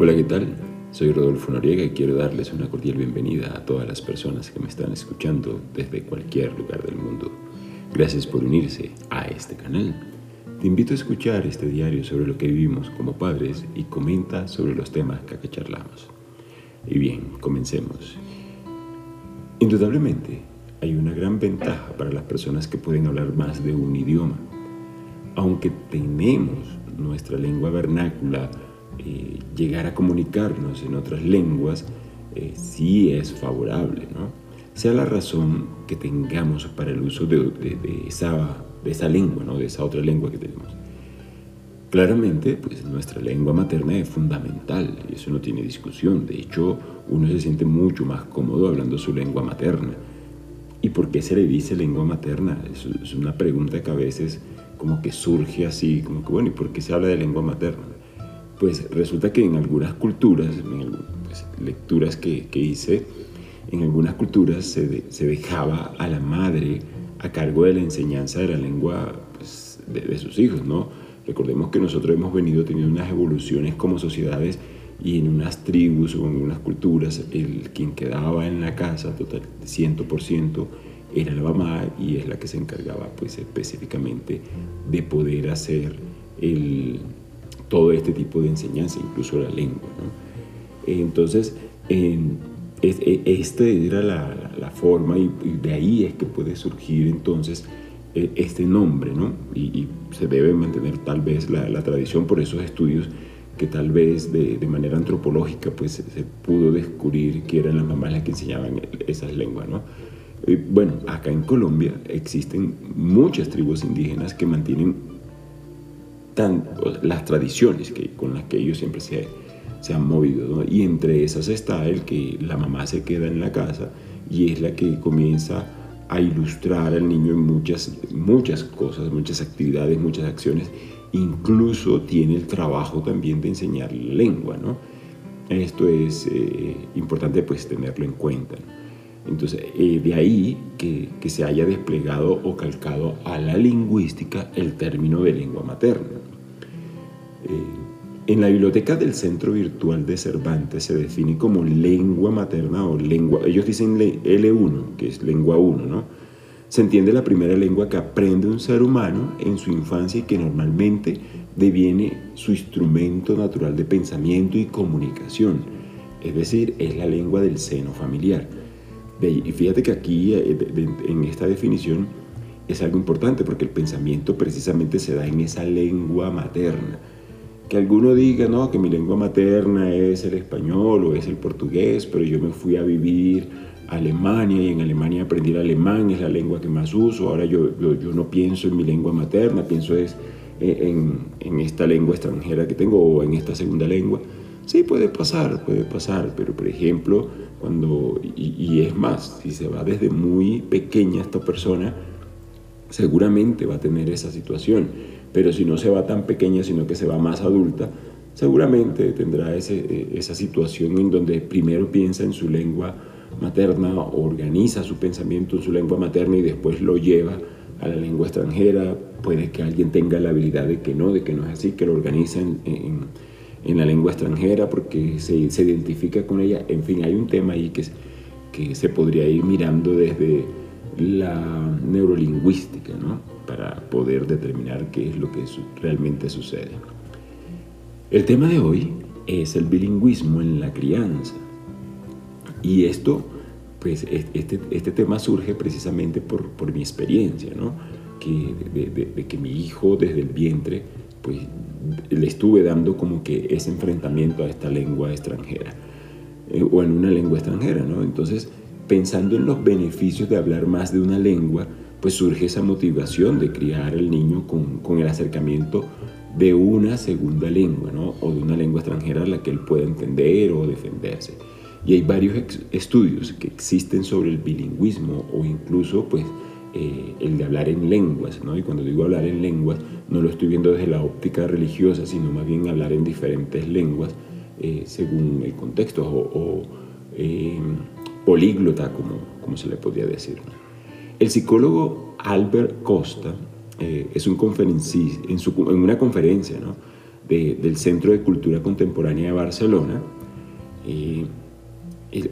Hola, ¿qué tal? Soy Rodolfo Noriega y quiero darles una cordial bienvenida a todas las personas que me están escuchando desde cualquier lugar del mundo. Gracias por unirse a este canal. Te invito a escuchar este diario sobre lo que vivimos como padres y comenta sobre los temas que acá charlamos. Y bien, comencemos. Indudablemente, hay una gran ventaja para las personas que pueden hablar más de un idioma. Aunque tenemos nuestra lengua vernácula, eh, llegar a comunicarnos en otras lenguas eh, sí es favorable, ¿no? Sea la razón que tengamos para el uso de, esa, de esa lengua, ¿no? De esa otra lengua que tenemos. Claramente, pues nuestra lengua materna es fundamental, y eso no tiene discusión. De hecho, uno se siente mucho más cómodo hablando su lengua materna. ¿Y por qué se le dice lengua materna? Es una pregunta que a veces como que surge así, como que bueno, ¿y por qué se habla de lengua materna? Pues resulta que en algunas culturas, en pues, lecturas que, hice, en algunas culturas se, dejaba a la madre a cargo de la enseñanza de la lengua pues, de, sus hijos, ¿no? Recordemos que nosotros hemos venido teniendo unas evoluciones como sociedades y en unas tribus o en unas culturas el quien quedaba en la casa total 100% era la mamá y es la que se encargaba pues específicamente de poder hacer el, todo este tipo de enseñanza, incluso la lengua. Entonces, e, esta era la, forma y, de ahí es que puede surgir entonces e, este nombre, ¿no? Y, se debe mantener tal vez la, tradición por esos estudios que tal vez de, manera antropológica pues se, pudo descubrir que eran las mamás las que enseñaban esas lenguas, ¿no? bueno, acá en Colombia existen muchas tribus indígenas que mantienen las tradiciones que, con las que ellos siempre se, se han movido. Y entre esas está el que la mamá se queda en la casa y es la que comienza a ilustrar al niño en muchas, muchas cosas, muchas actividades, muchas acciones. Incluso tiene el trabajo también de enseñar lengua. ¿no? Esto es eh, importante pues tenerlo en cuenta. Entonces, eh, de ahí que, que, se haya desplegado o calcado a la lingüística el término de lengua materna. Eh, en la biblioteca del Centro Virtual de Cervantes se define como lengua materna o lengua, ellos dicen L1, que es lengua 1, ¿no? Se entiende la primera lengua que aprende un ser humano en su infancia y que normalmente deviene su instrumento natural de pensamiento y comunicación, es decir, es la lengua del seno familiar. Y fíjate que aquí, eh, en esta definición, es algo importante porque el pensamiento precisamente se da en esa lengua materna que alguno diga, no, que mi lengua materna es el español o es el portugués, pero yo me fui a vivir a Alemania y en Alemania aprendí el alemán, es la lengua que más uso, ahora yo, yo, no pienso en mi lengua materna, pienso es en, en, esta lengua extranjera que tengo o en esta segunda lengua. Sí, puede pasar, puede pasar, pero por ejemplo, cuando, y, y es más, si se va desde muy pequeña esta persona, seguramente va a tener esa situación pero si no se va tan pequeña, sino que se va más adulta, seguramente tendrá ese, esa situación en donde primero piensa en su lengua materna, organiza su pensamiento en su lengua materna y después lo lleva a la lengua extranjera. Puede que alguien tenga la habilidad de que no, de que no es así, que lo organiza en, en, la lengua extranjera porque se, se, identifica con ella. En fin, hay un tema ahí que, que se podría ir mirando desde la neurolingüística, ¿no? Para poder determinar qué es lo que realmente sucede. El tema de hoy es el bilingüismo en la crianza. Y esto, pues este, este tema surge precisamente por, por mi experiencia, ¿no? Que de, que mi hijo desde el vientre, pues le estuve dando como que ese enfrentamiento a esta lengua extranjera, eh, o en una lengua extranjera, ¿no? Entonces, pensando en los beneficios de hablar más de una lengua, pues surge esa motivación de criar al niño con, el acercamiento de una segunda lengua. O de una lengua extranjera a la que él pueda entender o defenderse. Y hay varios estudios que existen sobre el bilingüismo o incluso, pues, eh, el de hablar en lenguas, ¿no? Y cuando digo hablar en lenguas, no lo estoy viendo desde la óptica religiosa, sino más bien hablar en diferentes lenguas eh, según el contexto o, eh, políglota, como, como se le podría decir. El psicólogo Albert Costa eh, es un conferencista, en, una conferencia, del Centro de Cultura Contemporánea de Barcelona. Eh,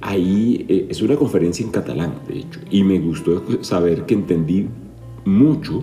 ahí eh, es una conferencia en catalán, de hecho, y me gustó saber que entendí mucho,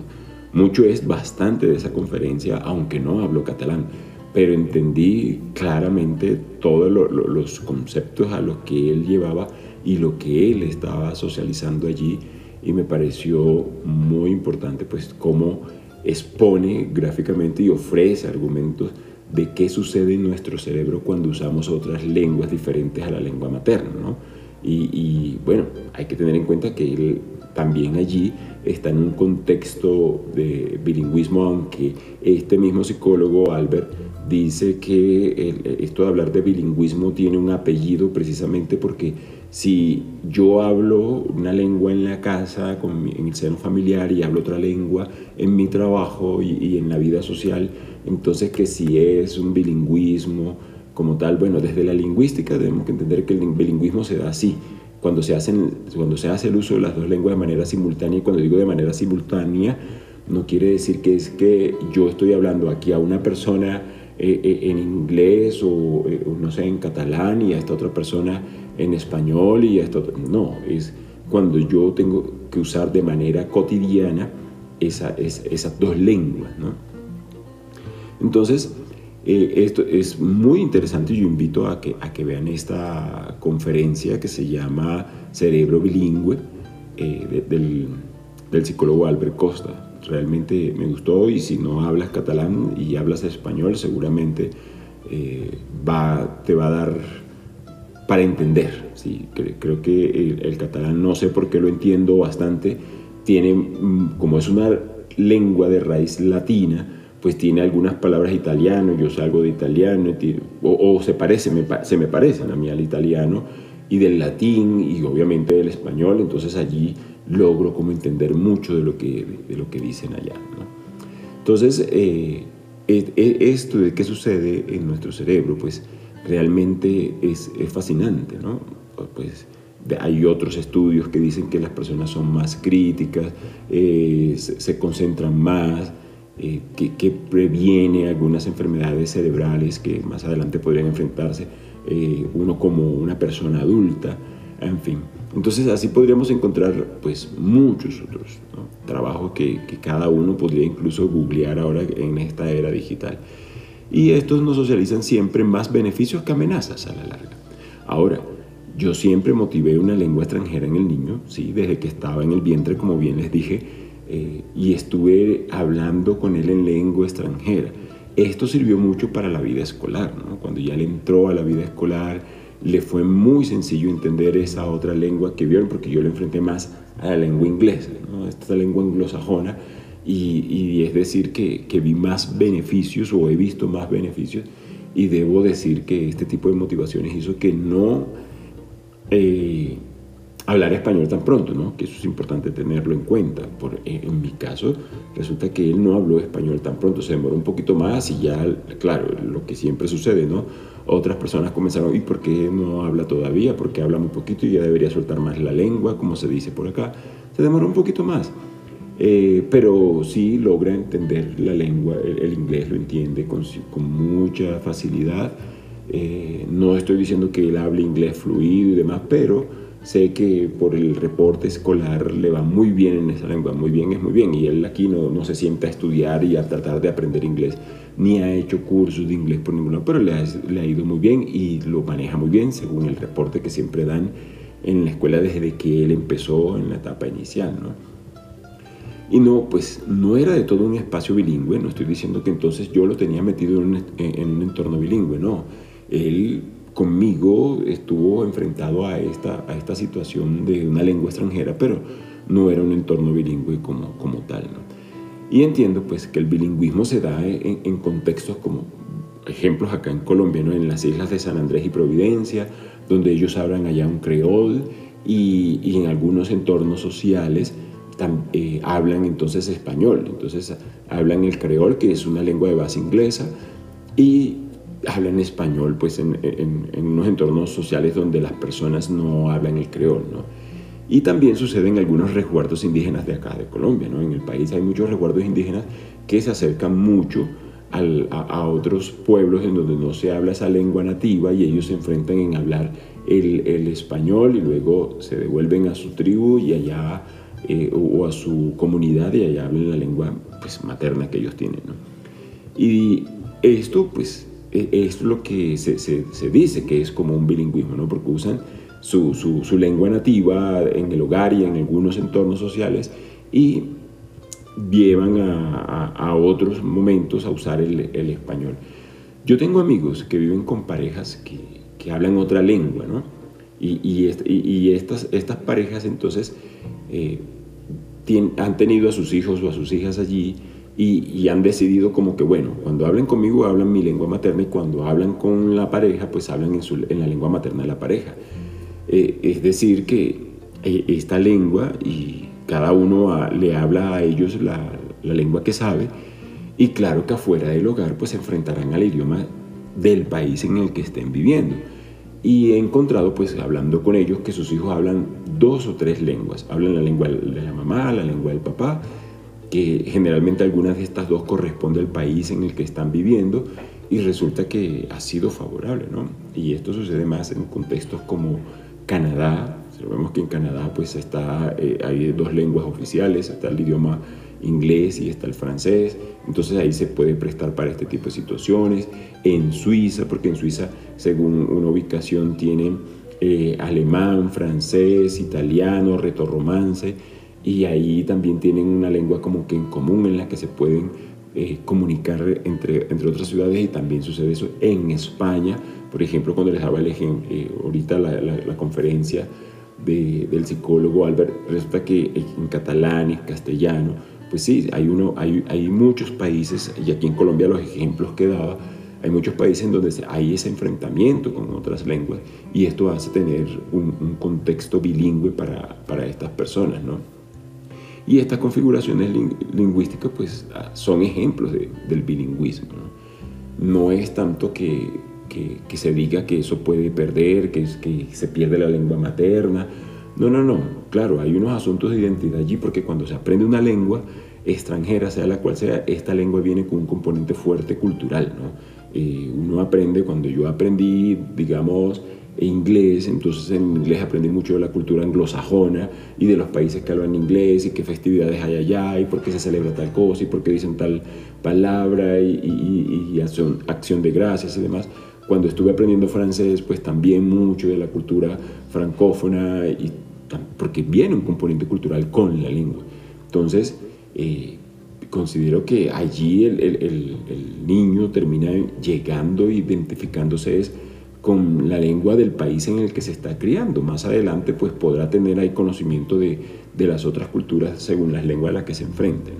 mucho es bastante de esa conferencia, aunque no hablo catalán, pero entendí claramente todos los conceptos a los que él llevaba y lo que él estaba socializando allí, y me pareció muy importante, pues, cómo expone gráficamente y ofrece argumentos de qué sucede en nuestro cerebro cuando usamos otras lenguas diferentes a la lengua materna. ¿no? Y, bueno, hay que tener en cuenta que él también allí está en un contexto de bilingüismo, aunque este mismo psicólogo, Albert, dice que esto de hablar de bilingüismo tiene un apellido precisamente porque si yo hablo una lengua en la casa, en el seno familiar, y hablo otra lengua en mi trabajo y, en la vida social, entonces que si es un bilingüismo como tal, bueno, desde la lingüística tenemos que entender que el bilingüismo se da así, cuando se, hacen, cuando se hace el uso de las dos lenguas de manera simultánea, y cuando digo de manera simultánea, no quiere decir que es que yo estoy hablando aquí a una persona eh, eh, en inglés o, o, no sé, en catalán y a esta otra persona en español y esto. No, es cuando yo tengo que usar de manera cotidiana esa, esas dos lenguas. ¿no? Entonces, eh, esto es muy interesante. Yo invito a que, vean esta conferencia que se llama Cerebro Bilingüe eh, del, psicólogo Albert Costa. Realmente me gustó y si no hablas catalán y hablas español, seguramente eh, te va a dar para entender. Sí, creo que el, catalán, no sé por qué lo entiendo bastante, tiene, mm, como es una lengua de raíz latina, pues tiene algunas palabras italiano, yo salgo de italiano, o, se, parece, me, se me parecen a mí al italiano, y del latín, y obviamente del español, entonces allí logro como entender mucho de lo que, de lo que dicen allá. Entonces, eh, e, e, esto de qué sucede en nuestro cerebro, pues realmente es, fascinante, ¿no? Pues hay otros estudios que dicen que las personas son más críticas, eh, se, concentran más, eh, que, previene algunas enfermedades cerebrales que más adelante podrían enfrentarse eh, uno como una persona adulta, en fin. Entonces así podríamos encontrar pues muchos otros trabajos que, que cada uno podría incluso googlear ahora en esta era digital y estos nos socializan siempre más beneficios que amenazas a la larga. Ahora, yo siempre motivé una lengua extranjera en el niño, ¿sí? desde que estaba en el vientre, como bien les dije, eh, y estuve hablando con él en lengua extranjera. Esto sirvió mucho para la vida escolar, cuando ya le entró a la vida escolar, le fue muy sencillo entender esa otra lengua que vieron, porque yo le enfrenté más a la lengua inglesa, esta lengua anglosajona, y, es decir que, vi más beneficios o he visto más beneficios y debo decir que este tipo de motivaciones hizo que no eh, hablar español tan pronto, ¿no? que eso es importante tenerlo en cuenta. Por, eh, en mi caso, resulta que él no habló español tan pronto, se demoró un poquito más y ya, claro, lo que siempre sucede, ¿no? Otras personas comenzaron, ¿y por qué no habla todavía? Porque habla muy poquito y ya debería soltar más la lengua, como se dice por acá. Se demoró un poquito más. Eh, pero sí logra entender la lengua, el, inglés lo entiende con, con mucha facilidad. Eh, no estoy diciendo que él hable inglés fluido y demás, pero sé que por el reporte escolar le va muy bien en esa lengua, muy bien es muy bien, y él aquí no, no se sienta a estudiar y a tratar de aprender inglés, ni ha hecho cursos de inglés por ninguno, pero le ha, le ha ido muy bien y lo maneja muy bien según el reporte que siempre dan en la escuela desde que él empezó en la etapa inicial, ¿no? Y no, pues no era de todo un espacio bilingüe, no estoy diciendo que entonces yo lo tenía metido en un, en un entorno bilingüe, no. Él conmigo estuvo enfrentado a esta, a esta situación de una lengua extranjera, pero no era un entorno bilingüe como, como tal. ¿no? Y entiendo pues que el bilingüismo se da en, en contextos como ejemplos acá en Colombia, ¿no? en las islas de San Andrés y Providencia, donde ellos hablan allá un creol y, y en algunos entornos sociales eh, hablan entonces español, entonces hablan el creol, que es una lengua de base inglesa, y hablan español pues en, unos entornos sociales donde las personas no hablan el creol, ¿no? Y también sucede en algunos resguardos indígenas de acá, de Colombia, ¿no? En el país hay muchos resguardos indígenas que se acercan mucho a, otros pueblos en donde no se habla esa lengua nativa y ellos se enfrentan en hablar el, español y luego se devuelven a su tribu y allá eh, o a su comunidad y allá hablan la lengua pues, materna que ellos tienen. Y esto pues e, es lo que se, dice que es como un bilingüismo, ¿no? porque usan su, su, lengua nativa en el hogar y en algunos entornos sociales y llevan a, otros momentos a usar el, español. Yo tengo amigos que viven con parejas que, hablan otra lengua, ¿no? Y, y, estas, estas parejas entonces eh, han tenido a sus hijos o a sus hijas allí y, han decidido como que, bueno, cuando hablen conmigo hablan mi lengua materna y cuando hablan con la pareja, pues hablan en, su, en la lengua materna de la pareja. Eh, es decir, que eh, esta lengua y cada uno le habla a ellos la, lengua que sabe y claro que afuera del hogar pues se enfrentarán al idioma del país en el que estén viviendo. Y he encontrado pues hablando con ellos que sus hijos hablan dos o tres lenguas. Hablan la lengua de la mamá, la lengua del papá, que generalmente algunas de estas dos corresponde al país en el que están viviendo y resulta que ha sido favorable, ¿no? Y esto sucede más en contextos como Canadá, Vemos que en Canadá pues está, eh, hay dos lenguas oficiales, está el idioma inglés y está el francés, entonces ahí se puede prestar para este tipo de situaciones. En Suiza, porque en Suiza según una ubicación tienen eh, alemán, francés, italiano, retorromance, y ahí también tienen una lengua como que en común en la que se pueden eh, comunicar entre, entre otras ciudades y también sucede eso en España. Por ejemplo, cuando les daba el ejemplo, ahorita la, la conferencia del psicólogo Albert, resulta que en catalán, en castellano, pues sí, hay, uno, hay, hay muchos países, y aquí en Colombia los ejemplos que daba, hay muchos países en donde hay ese enfrentamiento con otras lenguas y esto hace tener un, contexto bilingüe para, para, estas personas, ¿no? Y estas configuraciones lingüísticas pues ah, son ejemplos del bilingüismo, ¿no? No es tanto que que, se diga que eso puede perder, que, que se pierde la lengua materna. No, no, no. Claro, hay unos asuntos de identidad allí porque cuando se aprende una lengua extranjera, sea la cual sea, esta lengua viene con un componente fuerte cultural. ¿no? Eh, uno aprende, cuando yo aprendí, digamos, inglés, entonces en inglés aprendí mucho de la cultura anglosajona y de los países que hablan inglés y qué festividades hay allá y por qué se celebra tal cosa y por qué dicen tal palabra y, y, acción, acción de gracias y demás. Cuando estuve aprendiendo francés, pues también mucho de la cultura francófona, y, porque viene un componente cultural con la lengua. Entonces, eh, considero que allí el, el, niño termina llegando, identificándose con la lengua del país en el que se está criando. Más adelante, pues podrá tener ahí conocimiento de, de las otras culturas según las lenguas a las que se enfrente.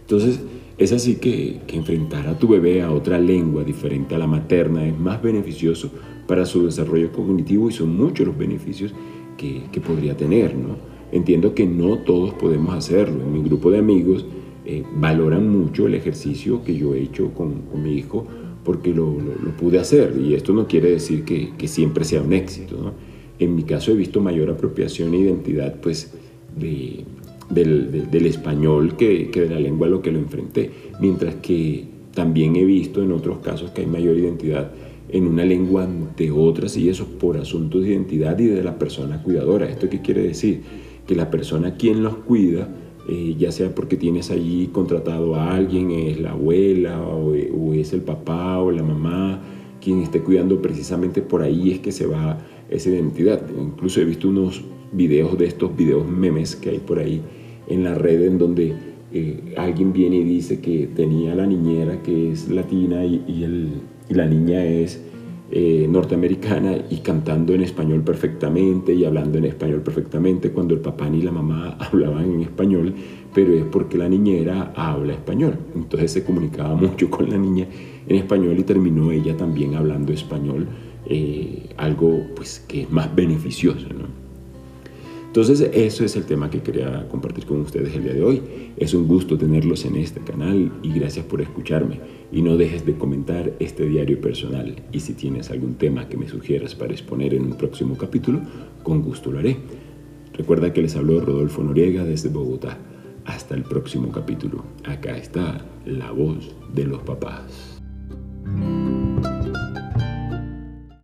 Entonces, es así que, enfrentar a tu bebé a otra lengua diferente a la materna es más beneficioso para su desarrollo cognitivo y son muchos los beneficios que, podría tener. ¿no? Entiendo que no todos podemos hacerlo. En mi grupo de amigos eh, valoran mucho el ejercicio que yo he hecho con, mi hijo porque lo, pude hacer y esto no quiere decir que, siempre sea un éxito. En mi caso he visto mayor apropiación e identidad pues, de, del, español que, de la lengua a lo que lo enfrenté, mientras que también he visto en otros casos que hay mayor identidad en una lengua ante otras y eso por asuntos de identidad y de la persona cuidadora. ¿Esto qué quiere decir? Que la persona quien los cuida, eh, ya sea porque tienes allí contratado a alguien, es la abuela o, o, es el papá o la mamá, quien esté cuidando precisamente por ahí es que se va esa identidad. Incluso he visto unos videos de estos videos memes que hay por ahí en la red en donde eh, alguien viene y dice que tenía la niñera que es latina y, el, la niña es eh, norteamericana y cantando en español perfectamente y hablando en español perfectamente cuando el papá ni la mamá hablaban en español, pero es porque la niñera habla español. Entonces se comunicaba mucho con la niña en español y terminó ella también hablando español, eh, algo pues que es más beneficioso. ¿no? Entonces, eso es el tema que quería compartir con ustedes el día de hoy. Es un gusto tenerlos en este canal y gracias por escucharme. Y no dejes de comentar este diario personal. Y si tienes algún tema que me sugieras para exponer en un próximo capítulo, con gusto lo haré. Recuerda que les habló Rodolfo Noriega desde Bogotá. Hasta el próximo capítulo. Acá está la voz de los papás.